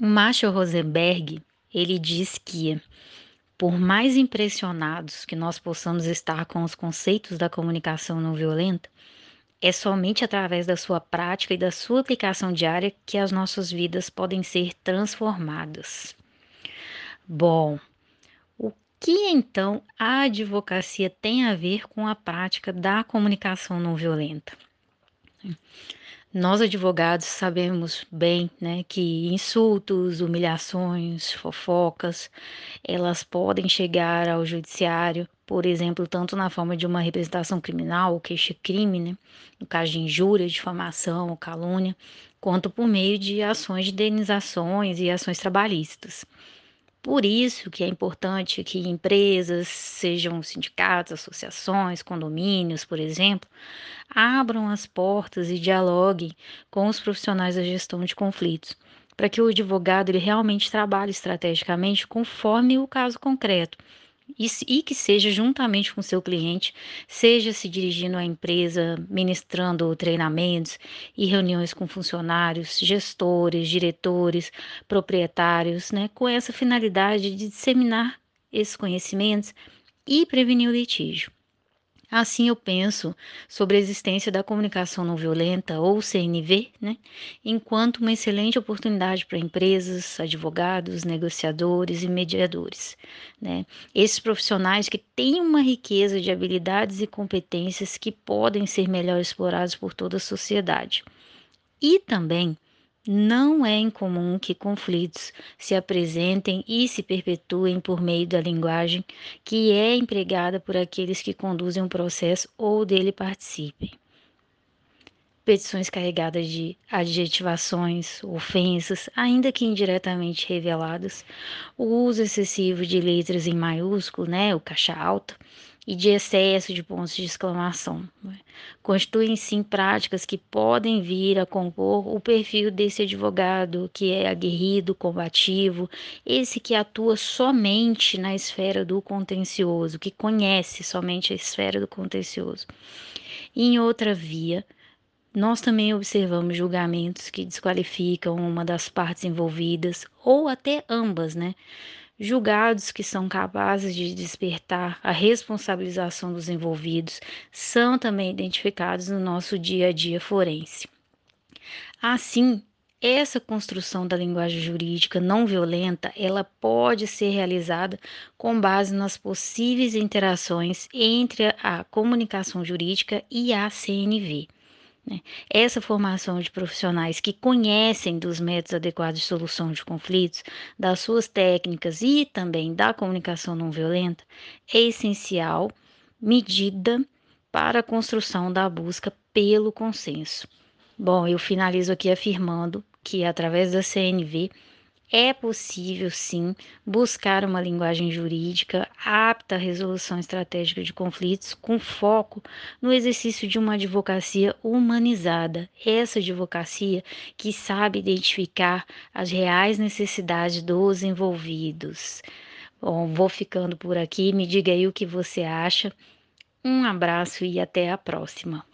O Marshall Rosenberg, ele diz que por mais impressionados que nós possamos estar com os conceitos da comunicação não violenta, é somente através da sua prática e da sua aplicação diária que as nossas vidas podem ser transformadas. Bom, o que então a advocacia tem a ver com a prática da comunicação não violenta? Nós advogados sabemos bem, né, que insultos, humilhações, fofocas, elas podem chegar ao judiciário, por exemplo, tanto na forma de uma representação criminal, queixa-crime, né, no caso de injúria, difamação ou calúnia, quanto por meio de ações de indenizações e ações trabalhistas. Por isso que é importante que empresas, sejam sindicatos, associações, condomínios, por exemplo, abram as portas e dialoguem com os profissionais da gestão de conflitos, para que o advogado ele realmente trabalhe estrategicamente conforme o caso concreto e, que seja juntamente com seu cliente, seja se dirigindo à empresa, ministrando treinamentos e reuniões com funcionários, gestores, diretores, proprietários, né, com essa finalidade de disseminar esses conhecimentos e prevenir o litígio. Assim eu penso sobre a existência da comunicação não violenta, ou CNV, né, enquanto uma excelente oportunidade para empresas, advogados, negociadores e mediadores. Né. Esses profissionais que têm uma riqueza de habilidades e competências que podem ser melhor explorados por toda a sociedade. E também não é incomum que conflitos se apresentem e se perpetuem por meio da linguagem que é empregada por aqueles que conduzem um processo ou dele participem. Petições carregadas de adjetivações, ofensas, ainda que indiretamente reveladas, o uso excessivo de letras em maiúsculo, né, o caixa alta, e de excesso de pontos de exclamação. Né? Constituem sim práticas que podem vir a compor o perfil desse advogado que é aguerrido, combativo, esse que atua somente na esfera do contencioso, que conhece somente a esfera do contencioso. Em outra via, nós também observamos julgamentos que desqualificam uma das partes envolvidas ou até ambas, né? Julgados que são capazes de despertar a responsabilização dos envolvidos são também identificados no nosso dia a dia forense. Assim, essa construção da linguagem jurídica não violenta, ela pode ser realizada com base nas possíveis interações entre a comunicação jurídica e a CNV. Né? Essa formação de profissionais que conhecem dos métodos adequados de solução de conflitos, das suas técnicas e também da comunicação não violenta é essencial, medida para a construção da busca pelo consenso. Bom, eu finalizo aqui afirmando que através da CNV é possível, sim, buscar uma linguagem jurídica apta à resolução estratégica de conflitos, com foco no exercício de uma advocacia humanizada. Essa advocacia que sabe identificar as reais necessidades dos envolvidos. Bom, vou ficando por aqui. Me diga aí o que você acha. Um abraço e até a próxima.